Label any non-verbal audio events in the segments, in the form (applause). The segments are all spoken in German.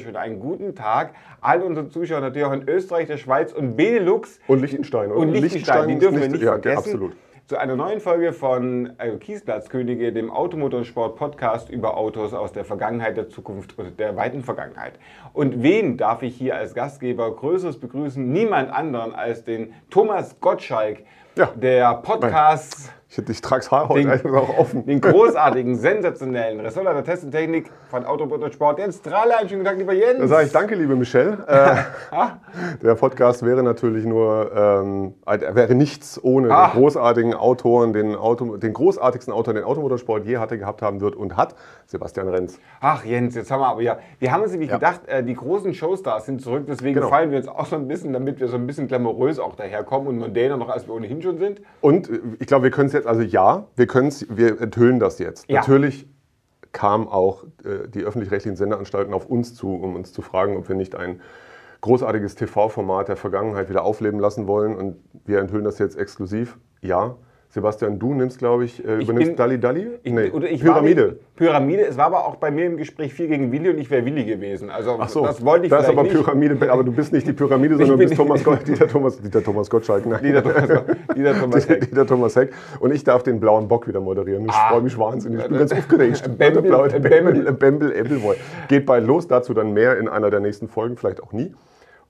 Einen wunderschönen, einen guten Tag. All unsere Zuschauer natürlich auch in Österreich, der Schweiz und Benelux. Und Liechtenstein, oder? Und Liechtenstein, die dürfen wir nicht ja, vergessen. absolut. Zu einer neuen Folge von äh, Kiesplatzkönige, dem Automotorsport-Podcast über Autos aus der Vergangenheit, der Zukunft und der weiten Vergangenheit. Und wen darf ich hier als Gastgeber Größeres begrüßen? Niemand anderen als den Thomas Gottschalk, Ja. der Podcast, Ich, ich trage das Haar heute Den- einfach auch offen. den großartigen, sensationellen Ressortleiter Test und Technik von Automotorsport, Jens Strahlein. Schönen Tag, lieber Jens. Da sage ich danke, liebe Michelle. (laughs) Äh, der Podcast wäre natürlich nur, ähm, er wäre nichts ohne Ah. den großartigen Autoren, den, Auto, den großartigsten Autor, den Automotorsport je hatte, gehabt haben wird und hat, Sebastian Renz. Ach Jens, jetzt haben wir aber ja, wir haben uns nämlich Ja. gedacht, äh, die großen Showstars sind zurück, deswegen Genau. feiern wir uns auch so ein bisschen, damit wir so ein bisschen glamourös auch daherkommen und mondäner noch, als wir ohnehin schon sind. Und äh, ich glaube, wir können es jetzt, also ja, wir können es, wir enthüllen das jetzt. Ja. Natürlich kamen auch äh, die öffentlich-rechtlichen Sendeanstalten auf uns zu, um uns zu fragen, ob wir nicht ein großartiges TV-Format der Vergangenheit wieder aufleben lassen wollen. Und wir enthüllen das jetzt exklusiv. Ja. Sebastian, du nimmst, glaube ich, äh, Ich übernimmst bin- Dalli Dalli? Ich, Nee, oder ich Pyramide. War Pyramide. Es war aber auch bei mir im Gespräch viel gegen Willi und ich wäre Willi gewesen. Also Ach so, das wollte ich das ist aber nicht. Pyramide, aber du bist nicht die Pyramide, (laughs) sondern du bist Thomas, (laughs) Gott, Dieter, Thomas, Dieter Thomas Gottschalk. Nein. Dieter Thomas, Dieter Thomas (laughs) Heck. Dieter Thomas Heck. Und ich darf den blauen Bock wieder moderieren. Ich Ah. freue mich wahnsinnig. Ich bin ganz aufgeregt. Bembel, Der blaue- äh, Bembel, Bembel. äh, Bembel, Ebbelboy. Geht bald los. Dazu dann mehr in einer der nächsten Folgen, vielleicht auch nie.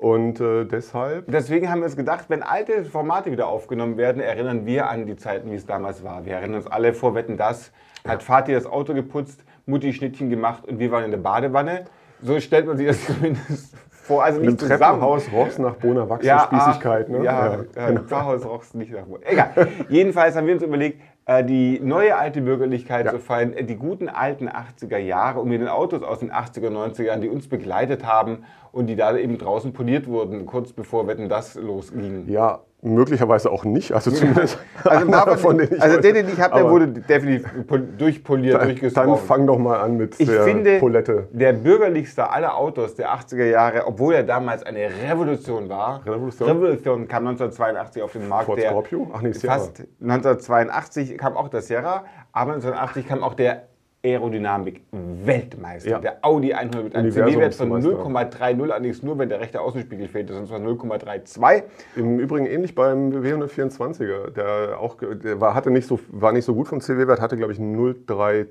Und äh, deshalb. Deswegen haben wir uns gedacht, wenn alte Formate wieder aufgenommen werden, erinnern wir an die Zeiten, wie es damals war. Wir erinnern uns alle vor Wetten das, hat Vati das Auto geputzt, Mutti Schnittchen gemacht und wir waren in der Badewanne. So stellt man sich das (laughs) zumindest vor. Also Im nicht zusammen. Treppenhaus roch's nach Bona Wachs Ja, Spießigkeit. ach, Ne? Ja, ja, im Pfarrhaus rochst nicht nach Wurst. Egal. (laughs) Jedenfalls haben wir uns überlegt, die neue alte Bürgerlichkeit Ja. zu feiern, äh, die guten alten 80er Jahre und mit den Autos aus den 80er, 90er Jahren, die uns begleitet haben und die da eben draußen poliert wurden, kurz bevor Wetten das losging. Ja, möglicherweise auch nicht. Also zumindest (laughs) Also, davon, von denen ich also den, den ich habe, der wurde definitiv pol- durchpoliert, Dann durchgesprochen. fang doch mal an mit Ich der finde, Polette. der bürgerlichste aller Autos der 80er Jahre, obwohl er damals eine Revolution war, Revolution? Revolution kam 1982 auf den Markt. Ford der Scorpio? Ach nee, Sierra. Fast 1982 kam auch der Sierra, aber 1980 kam auch der Aerodynamik-Weltmeister, Ja. der Audi 100 mit einem CW-Wert von Universumsmeister. 0,30, allerdings nur, wenn der rechte Außenspiegel sonst war es 0,32. Im Übrigen ähnlich beim W124er. Der, auch, der war, hatte nicht so, war nicht so gut vom CW-Wert, hatte glaube ich 0,32,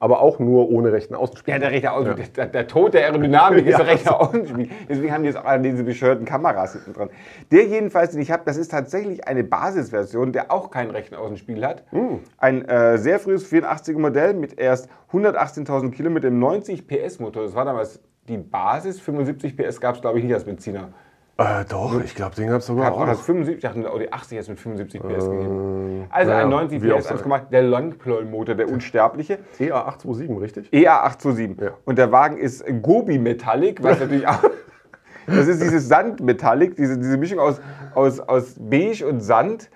aber auch nur ohne rechten Außenspiegel. Ja, der rechte Außenspiegel, der, der Tod der Aerodynamik (laughs) ist Ja. der rechte Außenspiegel. Deswegen haben die jetzt auch diese bescheuerten Kameras hinten dran. Der jedenfalls, den ich habe, das ist tatsächlich eine Basisversion, der auch keinen rechten Außenspiegel hat. Ein äh, sehr frühes 84er Modell mit erst 118.000 Kilometer im 90 PS Motor. Das war damals die Basis. 75 PS gab es, glaube ich, nicht als Benziner. Äh, doch, ich glaube, den gab es sogar Gab auch auch. das 75, ich dachte, Audi 80 jetzt mit 75 PS gegeben. Also naja, ein 90 wie auch PS sei. 1,8, der Longploy-Motor, der unsterbliche. EA827, richtig? EA827. Ja. Und der Wagen ist Gobi Metallic, was natürlich auch. (laughs) Das ist dieses Sandmetallic, diese, diese Mischung aus, aus, aus Beige und Sand.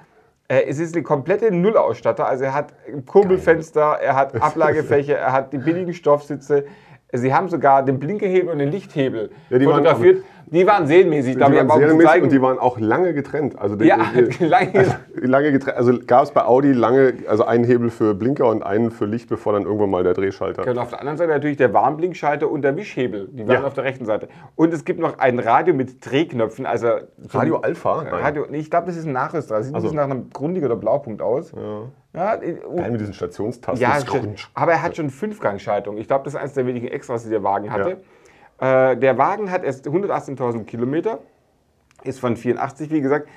Äh, es ist eine komplette Nullausstatter. Also er hat Kurbelfenster, er hat Ablagefächer, er hat die billigen Stoffsitze. Sie haben sogar den Blinkerhebel und den Lichthebel Ja, die waren- fotografiert. die waren serienmäßig, glaube ich, waren aber serienmäßig und die waren auch lange getrennt. Also die, ja, die, (laughs) lange, (laughs) lange getrennt. Also gab es bei Audi lange, also einen Hebel für Blinker und einen für Licht, bevor dann irgendwann mal der Drehschalter. Und auf der anderen Seite natürlich der Warnblinkschalter und der Wischhebel. Die waren Ja. auf der rechten Seite. Und es gibt noch ein Radio mit Drehknöpfen. Also Radio Alpha? Nein. Radio, nee, ich glaube, das ist ein Nachrüster. Das sieht ein Also. bisschen nach einem Grundig oder Blaupunkt aus. Ja. Äh, Geil mit diesen Stationstasten. ja, aber er hat schon Fünfgangschaltung. Ich glaube, das ist eines der wenigen Extras, die der Wagen hatte. Äh, der Wagen hat erst 118.000 Kilometer, ist von 84, wie gesagt,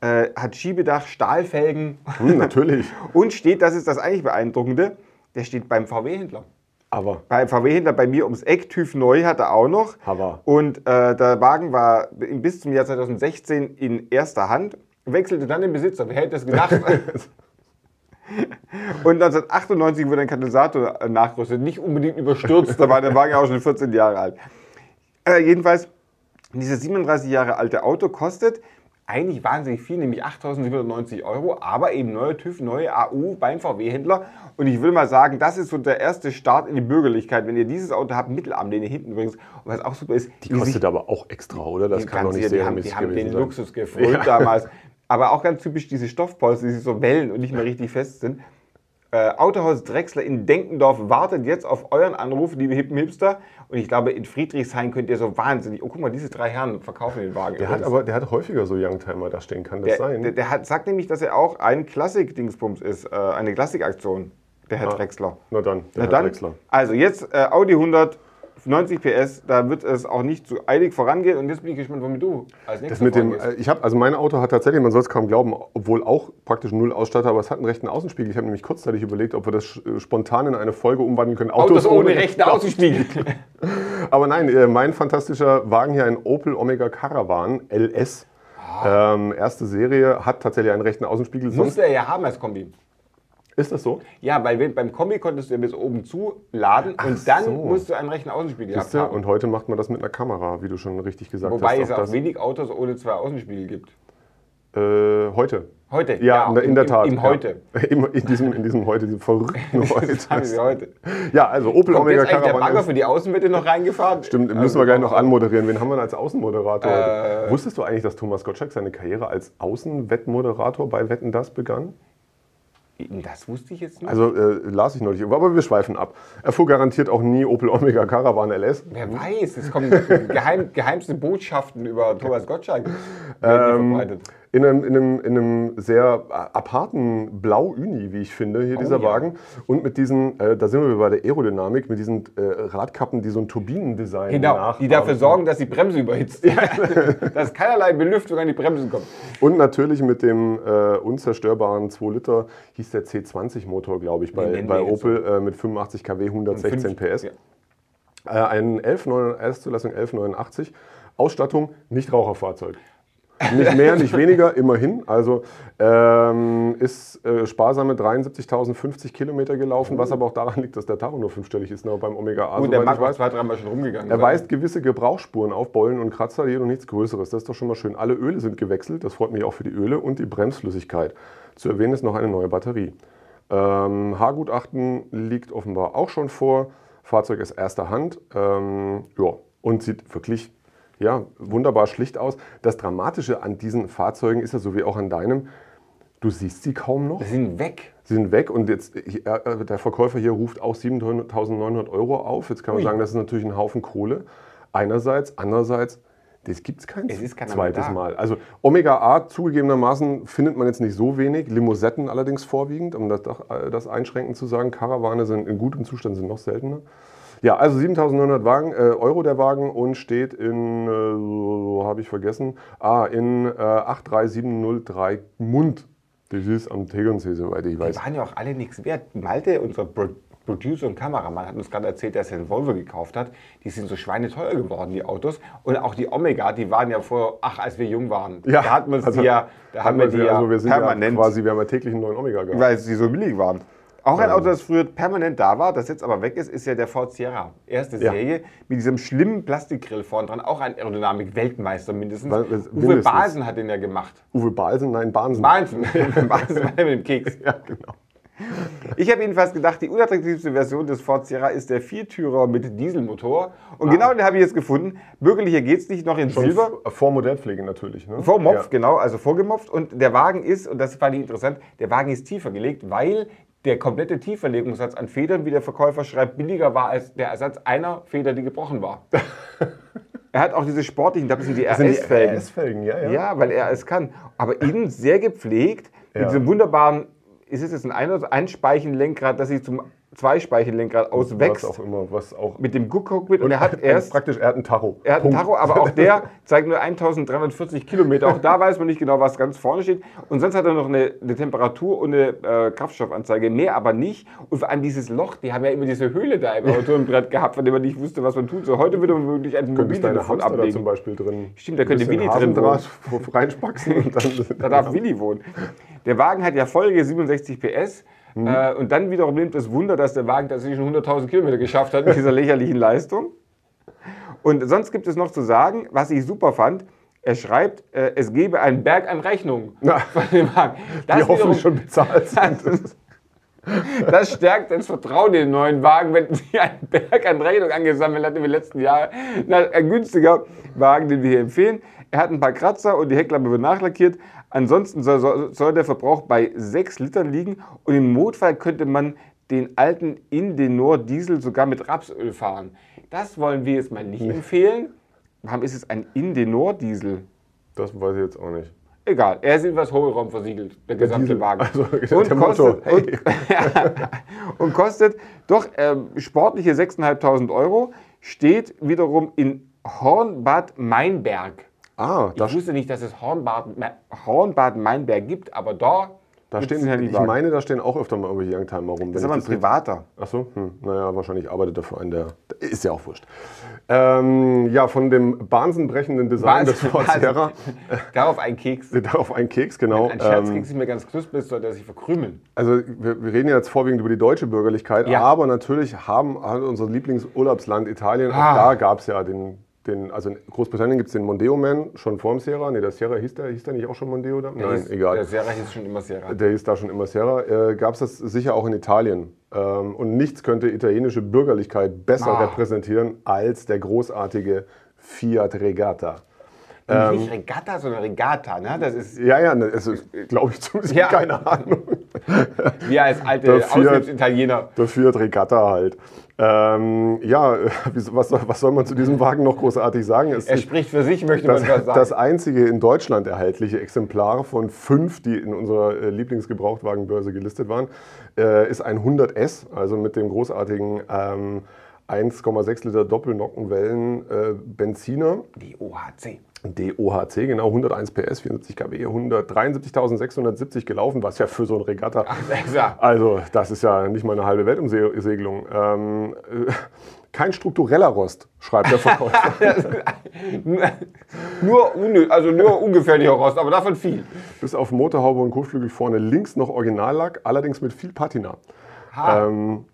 äh, hat Schiebedach, Stahlfelgen Hm, natürlich. (laughs) und steht, das ist das eigentlich Beeindruckende, der steht beim VW-Händler. Aber Bei VW-Händler bei mir ums Eck, TÜV neu hat er auch noch. Hammer. Und äh, der Wagen war bis zum Jahr 2016 in erster Hand, wechselte dann den Besitzer. Wer hätte das gedacht? (laughs) (laughs) Und 1998 wurde ein Katalysator äh, nachgerüstet. Nicht unbedingt überstürzt, da war der Wagen auch schon 14 Jahre alt. Äh, jedenfalls, dieses 37 Jahre alte Auto kostet eigentlich wahnsinnig viel, nämlich 8.790 Euro, aber eben neuer TÜV, neue AU beim VW-Händler. Und ich will mal sagen, das ist so der erste Start in die Bürgerlichkeit. Wenn ihr dieses Auto habt, Mittelarmlehne hinten übrigens, und was auch super ist, Die kostet aber auch extra, oder? Das die kann doch nicht die sehr haben, die haben den sein. Luxus (laughs) gefreut damals. Aber auch ganz typisch diese Stoffpolster, die sich so wellen und nicht mehr richtig fest sind. Äh, Autohaus Drechsler in Denkendorf wartet jetzt auf euren Anruf, liebe Hippen Hipster. Und ich glaube, in Friedrichshain könnt ihr so wahnsinnig. Oh, guck mal, diese drei Herren verkaufen den Wagen. Der hat aber der hat häufiger so Youngtimer da stehen, kann das der, sein? der, der hat, sagt nämlich, dass er auch ein Klassik-Dingsbums ist, äh, eine Klassikaktion, der Herr Ah. Drechsler. Na dann, der Na Herr dann, Drechsler. also jetzt äh, Audi 100, 90 PS, da wird es auch nicht zu eilig vorangehen. Und jetzt bin ich gespannt, womit du als nächstes Das mit dem, äh, ich habe, also mein Auto hat tatsächlich, man soll es kaum glauben, obwohl auch praktisch null Ausstatter, aber es hat einen rechten Außenspiegel. Ich habe nämlich kurzzeitig überlegt, ob wir das äh, spontan in eine Folge umwandeln können. Autos ohne rechten Außenspiegel. (laughs) Aber nein, äh, mein fantastischer Wagen hier, ein Opel Omega Caravan LS. Ah. Ähm, erste Serie, hat tatsächlich einen rechten Außenspiegel. Musste er ja haben als Kombi. Ist das so? Ja, weil wenn- beim Kombi konntest du ja bis oben zuladen und dann so. musst du einen rechten Außenspiegel Siehste? haben. Und heute macht man das mit einer Kamera, wie du schon richtig gesagt Wobei hast. es auch das, wenig Autos ohne zwei Außenspiegel gibt. äh, heute. Heute? Ja, in, der- in im, der Tat. Im, im ja. Heute. (laughs) Im, in, diesem, in diesem heute, diesem verrückten (laughs) Das sagen sie heute. heute. Ja, also Opel Kommt Omega jetzt eigentlich der Caravan. Bagger für die Außenwette noch reingefahren? Stimmt, müssen Also, wir gleich noch anmoderieren. Wen haben wir denn als Außenmoderator? Äh. Wusstest du eigentlich, dass Thomas Gottschalk seine Karriere als Außenwettmoderator bei Wetten das begann? Das wusste ich jetzt nicht. Also äh, las ich neulich, aber wir schweifen ab. Er fuhr garantiert auch nie Opel Omega Caravan LS. Wer weiß, es kommen (laughs) geheim, geheimste Botschaften über Thomas Gottschalk Ähm, verbreitet. In einem, in, einem, in einem sehr äh, aparten Blau-Uni, wie ich finde, hier dieser Oh ja. Wagen. Und mit diesen, äh, da sind wir bei der Aerodynamik, mit diesen äh, Radkappen, die so ein Turbinendesign Genau, die nachahmen. dafür sorgen, dass die Bremse überhitzt. (laughs) dass keinerlei Belüftung an die Bremsen kommt. Und natürlich mit dem äh, unzerstörbaren 2 Liter, hieß der C20-Motor, glaube ich, bei, bei Opel äh, mit 85 kW, 116 Fünf- PS. Ja. Äh, ein 11,9 Erstzulassung 1189. Ausstattung, nicht Raucherfahrzeug. Nicht mehr, nicht weniger, immerhin. Also ähm, ist äh, sparsame 73.050 Kilometer gelaufen, was aber auch daran liegt, dass der Tacho nur fünfstellig ist, ne, beim Omega A. Gut, der mag ich auch weiß. zwei, dreimal schon rumgegangen. Er sein. weist gewisse Gebrauchsspuren auf, Beulen und Kratzer, jedoch nichts Größeres. Das ist doch schon mal schön. Alle Öle sind gewechselt, das freut mich auch für die Öle und die Bremsflüssigkeit. Zu erwähnen ist noch eine neue Batterie. Ähm, Haargutachten liegt offenbar auch schon vor. Fahrzeug ist erster Hand. Ähm, ja, und sieht wirklich ja, wunderbar schlicht aus. Das Dramatische an diesen Fahrzeugen ist ja so wie auch an deinem, du siehst sie kaum noch. Die sind weg. Sie sind weg und jetzt äh, der Verkäufer hier ruft auch 7.900 Euro auf. Jetzt kann man Ui. sagen, das ist natürlich ein Haufen Kohle. Einerseits, andererseits, das gibt es kein zweites. Mal. Also Omega A zugegebenermaßen findet man jetzt nicht so wenig, Limousinen allerdings vorwiegend, um das, äh, das einschränkend zu sagen. Karawane sind in gutem Zustand sind noch seltener. Ja, also 7.900 Wagen, äh, Euro der Wagen und steht in, äh, so habe ich vergessen, ah, in äh, 83703 Mund. Das ist am Tegernsee, soweit ich Die weiß. waren ja auch alle nichts wert. Malte, unser Pro Producer und Kameramann, hat uns gerade erzählt, dass er einen Volvo gekauft hat. Die sind so schweineteuer geworden, die Autos. Und auch die Omega, die waren ja vor, ach, als wir jung waren. da hatten wir also die ja, da haben wir die ja also wir sind permanent, ja quasi, wir haben ja täglich einen neuen Omega gehabt. weil sie so billig waren. Auch ein Ähm. Auto, das früher permanent da war, das jetzt aber weg ist, ist ja der Ford Sierra. Erste Ja. Serie mit diesem schlimmen Plastikgrill vorne dran. Auch ein Aerodynamik-Weltmeister mindestens. Weil- Uwe mindestens. Basen hat den ja gemacht. Uwe Balsen, nein. Basen, Basen (laughs) war mit dem Keks. Ja, genau. Ich habe jedenfalls gedacht, die unattraktivste Version des Ford Sierra ist der Viertürer mit Dieselmotor. Und genau den habe ich jetzt gefunden. Bürgerlicher geht es nicht, noch in Schon Silber. f- vor Modellpflege natürlich. Ne? Vor Mopf, Ja. genau, also vorgemopft. Und der Wagen ist, und das fand ich interessant, der Wagen ist tiefer gelegt, weil der komplette Tieferlegungssatz an Federn, wie der Verkäufer schreibt, billiger war als der Ersatz einer Feder, die gebrochen war. (laughs) er hat auch diese sportlichen, da sind die RS-Felgen. RS-Felgen, ja, ja. Ja, weil er es kann. Aber (laughs) innen sehr gepflegt, mit Ja. diesem wunderbaren, ist es jetzt ein Einspeichenlenkrad, das sich zum Zweispeichenlenkrad auswächst. Was auch immer, was auch. Mit dem Guck-Cockpit. Und er hat (laughs) erst. praktisch, er hat einen Tacho. Er hat einen Punkt. Tacho, aber auch der (laughs) zeigt nur 1340 Kilometer. Auch da weiß man nicht genau, was ganz vorne steht. Und sonst hat er noch eine, eine Temperatur und eine äh, Kraftstoffanzeige, mehr aber nicht. Und vor allem dieses Loch, die haben ja immer diese Höhle da im Armaturenbrett gehabt, von dem man nicht wusste, was man tun soll. Heute würde man wirklich ein Könntest deine Mobiltelefon Hamster da zum ablegen. Beispiel drin. Stimmt, da könnte Willi drin wohnen. (laughs) Reinspaxen. Da darf Willi wohnen. Der Wagen hat ja Folge 67 PS. Mhm. Äh, und dann wiederum nimmt es Wunder, dass der Wagen tatsächlich schon 100.000 Kilometer geschafft hat mit dieser (laughs) lächerlichen Leistung. Und sonst gibt es noch zu sagen, was ich super fand, Er schreibt, äh, es gebe einen Berg an Rechnungen (laughs) von dem Wagen. Das die hoffentlich schon bezahlt (laughs) sind. Das stärkt das Vertrauen in den neuen Wagen, wenn sie einen Berg an Rechnung angesammelt hat in den letzten Jahren. Ein günstiger Wagen, den wir hier empfehlen. Er hat ein paar Kratzer und die Heckklappe wird nachlackiert. Ansonsten soll, soll, der Verbrauch bei 6 Litern liegen und im Notfall könnte man den alten Indenor Diesel sogar mit Rapsöl fahren. Das wollen wir jetzt mal nicht empfehlen. Warum ist es ein Indenor Diesel? Das weiß ich jetzt auch nicht. Egal, er ist etwas Hohlraum versiegelt, der gesamte Diesel, Wagen. also (laughs) der und, kostet, und, (laughs) und kostet doch ähm, sportliche 6.500 Euro, steht wiederum in Hornbad Meinberg. Ah, Ich wusste nicht, dass es Hornbad, Hornbad Meinberg gibt, aber da, da stehen, den Handy ich Wagen. meine, da stehen auch öfter mal irgendwelche Youngtimer rum. das ist aber ein privater. Achso, hm, naja, wahrscheinlich arbeitet er für einen, der, der ist ja auch wurscht. Ähm, ja, von dem bahnsenbrechenden Design des (laughs) Ford Sierra, (laughs) Darauf ein Keks. (laughs) darauf ein Keks, genau. Ein Scherz Ähm, du mir ganz knusprig, sollte er sich verkrümeln. Also wir, wir reden ja jetzt vorwiegend über die deutsche Bürgerlichkeit, Ja. aber natürlich haben hat unser Lieblingsurlaubsland Italien, auch Ah. da gab es ja den, den, also in Großbritannien gibt es den Mondeo Man schon vor dem Sierra. Nee, der Sierra hieß der, hieß der nicht auch schon Mondeo da? Nein, Hieß- egal. Der Sierra hieß schon immer Sierra. Der hieß da schon immer Sierra. Äh, Gab es das sicher auch in Italien. Ähm, und nichts könnte italienische Bürgerlichkeit besser Ah. repräsentieren als der großartige Fiat Regatta. Nicht Regatta, sondern Regatta. Ne? Das ist Ja, ja, ne, glaube ich zumindest, Ja. keine Ahnung. Wir als alte Der Fiat- Aushilfsitaliener. Der Fiat Regatta halt. Ähm, ja, (laughs) was, soll- was soll man zu diesem Wagen noch großartig sagen? Es Er spricht für sich, möchte das, man fast sagen. das einzige in Deutschland erhältliche Exemplar von fünf, die in unserer äh, Lieblingsgebrauchtwagenbörse gelistet waren, äh, ist ein 100S, also mit dem großartigen ähm, 1,6 Liter Doppelnockenwellen äh, Benziner. die OHC. DOHC, genau 101 PS, 74 kW, 173.670 gelaufen, was ja für so ein Regatta. Ja. Also, das ist ja nicht mal eine halbe Weltumsegelung. Ähm, äh, kein struktureller Rost, schreibt der Verkäufer. (laughs) Nur, also nur ungefährlicher Rost, aber davon viel. Bis auf Motorhaube und Kotflügel vorne links noch Originallack, allerdings mit viel Patina. Ähm,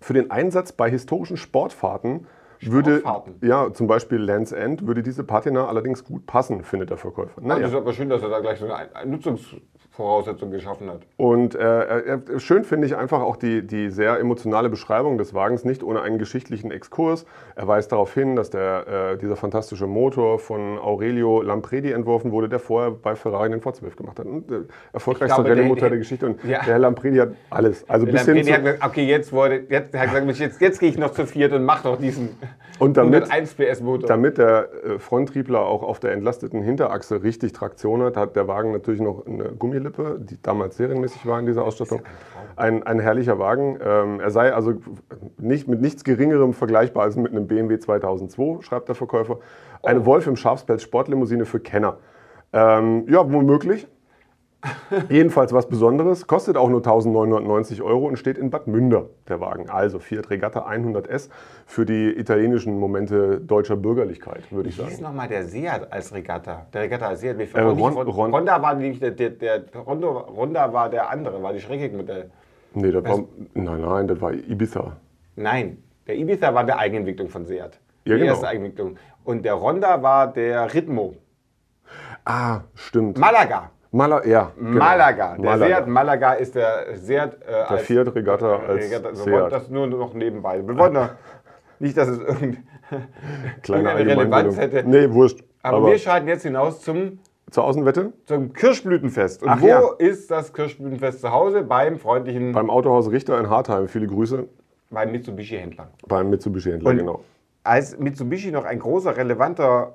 für den Einsatz bei historischen Sportfahrten würde, ja, zum Beispiel Lands End, würde diese Patina allerdings gut passen, findet der Verkäufer. Das Naja. ist aber schön, dass er da gleich so eine Ein- Nutzungsvoraussetzung geschaffen hat. Und äh, äh, schön finde ich einfach auch die, die sehr emotionale Beschreibung des Wagens, nicht ohne einen geschichtlichen Exkurs. Er weist darauf hin, dass der, äh, dieser fantastische Motor von Aurelio Lampredi entworfen wurde, der vorher bei Ferrari den V12 gemacht hat. Und, äh, erfolgreichster glaube, der- Geschichte. Und Ja. der Herr Lampredi hat alles. Also bis Der hin hat gesagt, okay, jetzt wurde, jetzt, hat gesagt, jetzt, jetzt gehe ich noch zu viert und mach doch diesen Und damit- 101 PS Motor. damit der äh, Fronttriebler auch auf der entlasteten Hinterachse richtig Traktion hat, hat der Wagen natürlich noch eine Gummilippe, die damals serienmäßig war in dieser Ausstattung. Ein, ein herrlicher Wagen. Ähm, er sei also nicht mit nichts Geringerem vergleichbar als mit einem BMW 2002, schreibt der Verkäufer. Eine Wolf im Schafspelz Sportlimousine für Kenner. Ähm, ja, womöglich. Jedenfalls was Besonderes, kostet auch nur 1990 Euro und steht in Bad Münder, der Wagen. Also Fiat Regatta 100S für die italienischen Momente deutscher Bürgerlichkeit, würde ich Wie hieß sagen. nochmal der Seat als Regatta? Der Regatta als Seat. Äh, Ron, Ron- Ron, Ron- Honda war nämlich der, der, der Rondo, Ronda war der andere, war die Schreckig-Modell. Nee, das war, nein, nein, das war Ibiza. Nein, der Ibiza war der Eigenentwicklung von Seat. Ja, die genau. erste Eigenentwicklung. Und der Ronda war der Ritmo. Ah, stimmt. Malaga. Mala ja, genau. Malaga. Der Malaga. Seat Malaga ist der Seat äh, Der Fiat Regatta als Regatta. Wir Seat. wollten das nur noch nebenbei. Wir wollten nicht, dass es (laughs) Kleine irgendeine Relevanz hätte. Nee, wurscht. Aber, Aber, wir schalten jetzt hinaus zum, zur Außenwette zum Kirschblütenfest. Und Ach wo ja. ist das Kirschblütenfest zu Hause? Beim freundlichen, beim Autohaus Richter in Hartheim. Viele Grüße. beim Mitsubishi-Händler. Beim Mitsubishi-Händler, genau. Als Mitsubishi noch ein großer, relevanter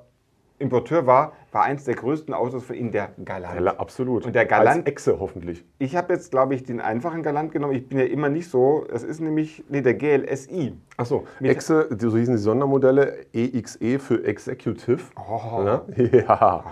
Importeur war, war eins der größten Autos von ihnen der Galant. Ja, absolut. Und der Galant- Als Echse hoffentlich. Ich habe jetzt, glaube ich, den einfachen Galant genommen. Ich bin ja immer nicht so. Das ist nämlich nee, der GLSI. Achso, Mit- Exe, die- so hießen die Sondermodelle, EXE für Executive. Oh. Ne? (laughs) Ja.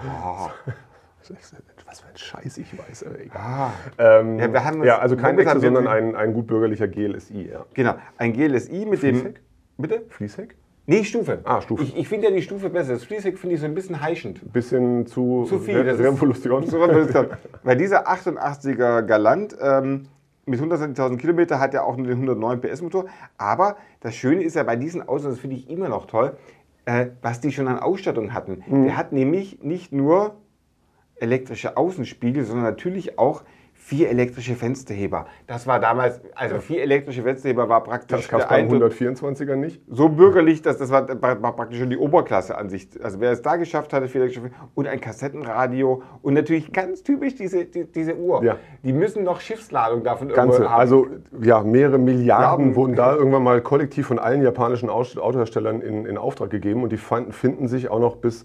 Was für ein Scheiß ich weiß, aber egal. Ah. Ähm, Ja, wir haben ja, also kein Exe, sondern ein, ein gut bürgerlicher GLSI. Ja. Genau, ein GLSI mit dem. Fließheck? Bitte? Fließheck? Nee, Stufe. Ah, Stufe. Ich, ich finde ja die Stufe besser. Das Fließheck finde ich so ein bisschen heischend. Bisschen zu, Zu viel. Re das ist-. Zu Revolution. Weil dieser 88er Galant ähm, mit 120.000 Kilometer hat ja auch nur den 109 PS Motor. Aber das Schöne ist ja bei diesen Autos, das finde ich immer noch toll, äh, was die schon an Ausstattung hatten. Mhm. Der hat nämlich nicht nur elektrische Außenspiegel, sondern natürlich auch vier elektrische Fensterheber. Das war damals, also vier elektrische Fensterheber war praktisch Das gab es der beim Eindruck- 124er nicht. so bürgerlich, dass das war, war, praktisch schon die Oberklasse-Ansicht. Also wer es da geschafft hatte, vier elektrische Fenster- und ein Kassettenradio und natürlich ganz typisch diese, die, diese Uhr. Ja. Die müssen noch Schiffsladung davon Ganze, irgendwo haben. also ja, mehrere Milliarden Milliarden. wurden da irgendwann mal kollektiv von allen japanischen Autoherstellern in, in Auftrag gegeben und die fanden, finden sich auch noch bis,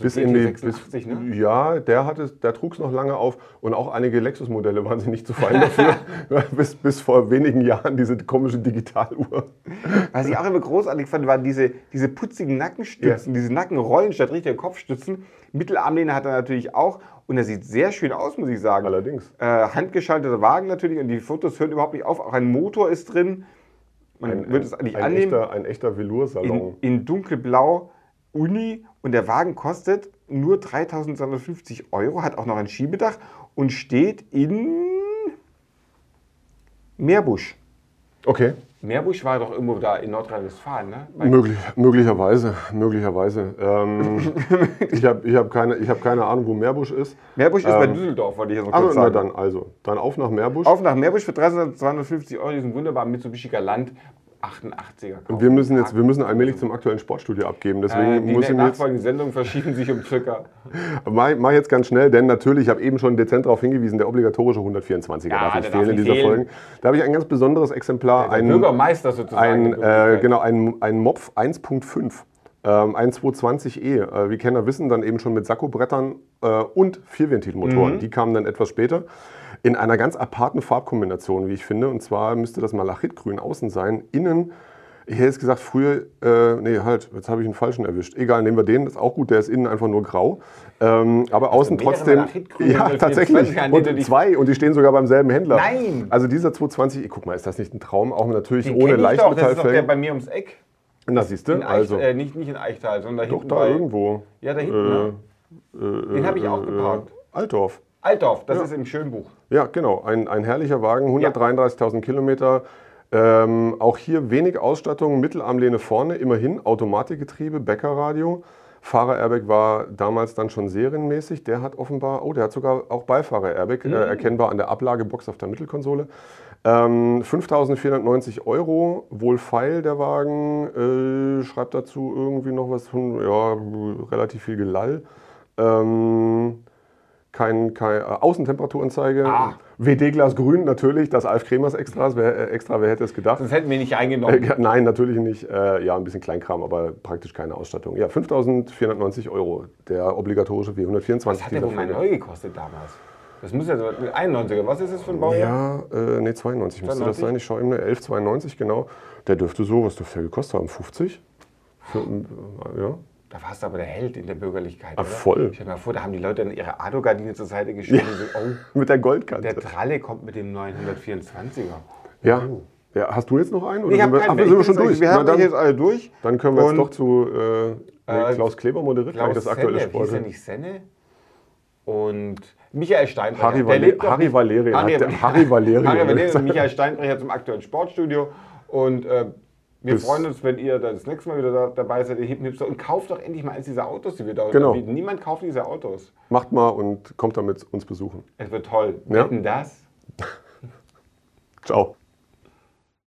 bis in die. Bis, GT86, ne? Ja, der, der trug es noch lange auf und auch einige Lexus-Modelle waren sie nicht zu fein dafür. (laughs) bis, bis vor wenigen Jahren diese komische Digitaluhr. Was ich auch immer großartig fand, waren diese, diese putzigen Nackenstützen, diese Nackenrollen statt richtiger Kopfstützen. Mittelarmlehne hat er natürlich auch und er sieht sehr schön aus, muss ich sagen. Allerdings. Äh, handgeschalteter Wagen natürlich und die Fotos hören überhaupt nicht auf. Auch ein Motor ist drin. Man würde es eigentlich ein annehmen. Echter, ein echter Velour-Salon. in, in dunkelblau Uni und der Wagen kostet nur 3.250 Euro, hat auch noch ein Schiebedach und steht in Meerbusch. Okay. Meerbusch war doch irgendwo da in Nordrhein-Westfalen, ne? Möglich, möglicherweise, möglicherweise. Ähm, (laughs) ich habe ich hab keine, ich hab keine Ahnung, wo Meerbusch ist. Meerbusch ist bei Ähm, Düsseldorf, wollte ich jetzt noch Also, kurz na sagen. dann, also, dann auf nach Meerbusch. Auf nach Meerbusch für 3.250 Euro diesen wunderbaren Mitsubishi Galant 88er. Und wir müssen jetzt, wir müssen allmählich zum aktuellen Sportstudio abgeben. Deswegen äh, die muss ich mir jetzt, nachfolgenden Sendungen verschieben sich um circa. (laughs) mach, mach jetzt ganz schnell, denn natürlich, ich habe eben schon dezent darauf hingewiesen, der obligatorische 124er Ja, darf nicht fehlen in dieser fehlen. Folge. Da habe ich ein ganz besonderes Exemplar, Der ein, Bürgermeister sozusagen. ein, äh, genau, ein, ein Mopf 1.5. Ähm, ein 220e, äh, wie Kenner wissen, dann eben schon mit Sakkobrettern äh, und Mhm. Vierventilmotoren. Die kamen dann etwas später in einer ganz aparten Farbkombination, wie ich finde. Und zwar müsste das Malachitgrün außen sein, innen ich hätte jetzt gesagt, früher, äh, nee, halt, jetzt habe ich einen falschen erwischt. Egal, nehmen wir den, das ist auch gut, der ist innen einfach nur grau. Ähm, aber außen mehrere trotzdem. Ja, tatsächlich. 24 an denen du Und zwei, und die stehen sogar beim selben Händler. Nein! Also dieser 220, guck mal, ist das nicht ein Traum? Auch natürlich Den ohne doch, das ist doch der Leichtmetallfelgen. bei mir ums Eck. Na, siehst du, also. äh, nicht, nicht in Eichtal, sondern Doch, hinten da bei, irgendwo. Ja, da hinten. ne? Äh, Den habe ich auch äh, geparkt. Altdorf. Altdorf, das ist im Schönbuch. Ja, genau. Ein, ein herrlicher Wagen, 133.000 Kilometer. Ähm, auch hier wenig Ausstattung, Mittelarmlehne vorne, immerhin Automatikgetriebe, Bäckerradio. Fahrer-Airbag war damals dann schon serienmäßig. Der hat offenbar, oh, der hat sogar auch Beifahrer-Airbag, Mhm. äh, erkennbar an der Ablagebox auf der Mittelkonsole. Ähm, 5.490 Euro, wohl feil der Wagen, äh, schreibt dazu irgendwie noch was von, ja, relativ viel Gelall. Ähm, kein, kein äh, Außentemperaturanzeige. Ah. WD-Glas grün natürlich, das Alf Kremers Extras, wer, äh, extra, wer hätte es gedacht? Sonst hätten wir nicht eingenommen. Äh, nein, natürlich nicht. Äh, ja, ein bisschen Kleinkram, aber praktisch keine Ausstattung. Ja, 5.490 Euro, der obligatorische W124. Was hat der wohl mal neu gekostet damals? Das muss ja so 91er. Was ist das für ein Baujahr? Ja, äh, nee, 92 müsste das 92? sein. Ich schaue ihm eine 1192, genau. Der dürfte so, was dürfte der gekostet haben? 50? Für, äh, ja. Da warst du aber der Held in der Bürgerlichkeit. oder? voll. Stell dir mal vor, da haben die Leute dann ihre Ado-Gardine zur Seite gestellt und so, oh, Mit der Goldkante. der Tralle kommt mit dem 924er. ja. ja. Hast du jetzt noch einen? Oder Ich habe wir, keinen ach, wir sind wir Ich schon durch. Wir haben dann, jetzt alle durch. dann können wir jetzt Und, doch zu äh, Äh, Klaus Kleber moderiert, Klaus das aktuelle Senne, Sport. hieß er nicht Senne? Und Michael Steinbrecher. Harry, Valer Harry Valerian. Harry, Harry Valerian. (laughs) Harry Valerian und Michael Steinbrecher zum aktuellen Sportstudio. Und äh, wir Bis- freuen uns, wenn ihr das nächste Mal wieder da, dabei seid, ihr Hippen Hipster. Und kauft doch endlich mal eins dieser Autos, die wir da Genau. anbieten. Niemand kauft diese Autos. Macht mal und kommt damit uns besuchen. Es wird toll. Ja. Wetten das? (laughs) Ciao.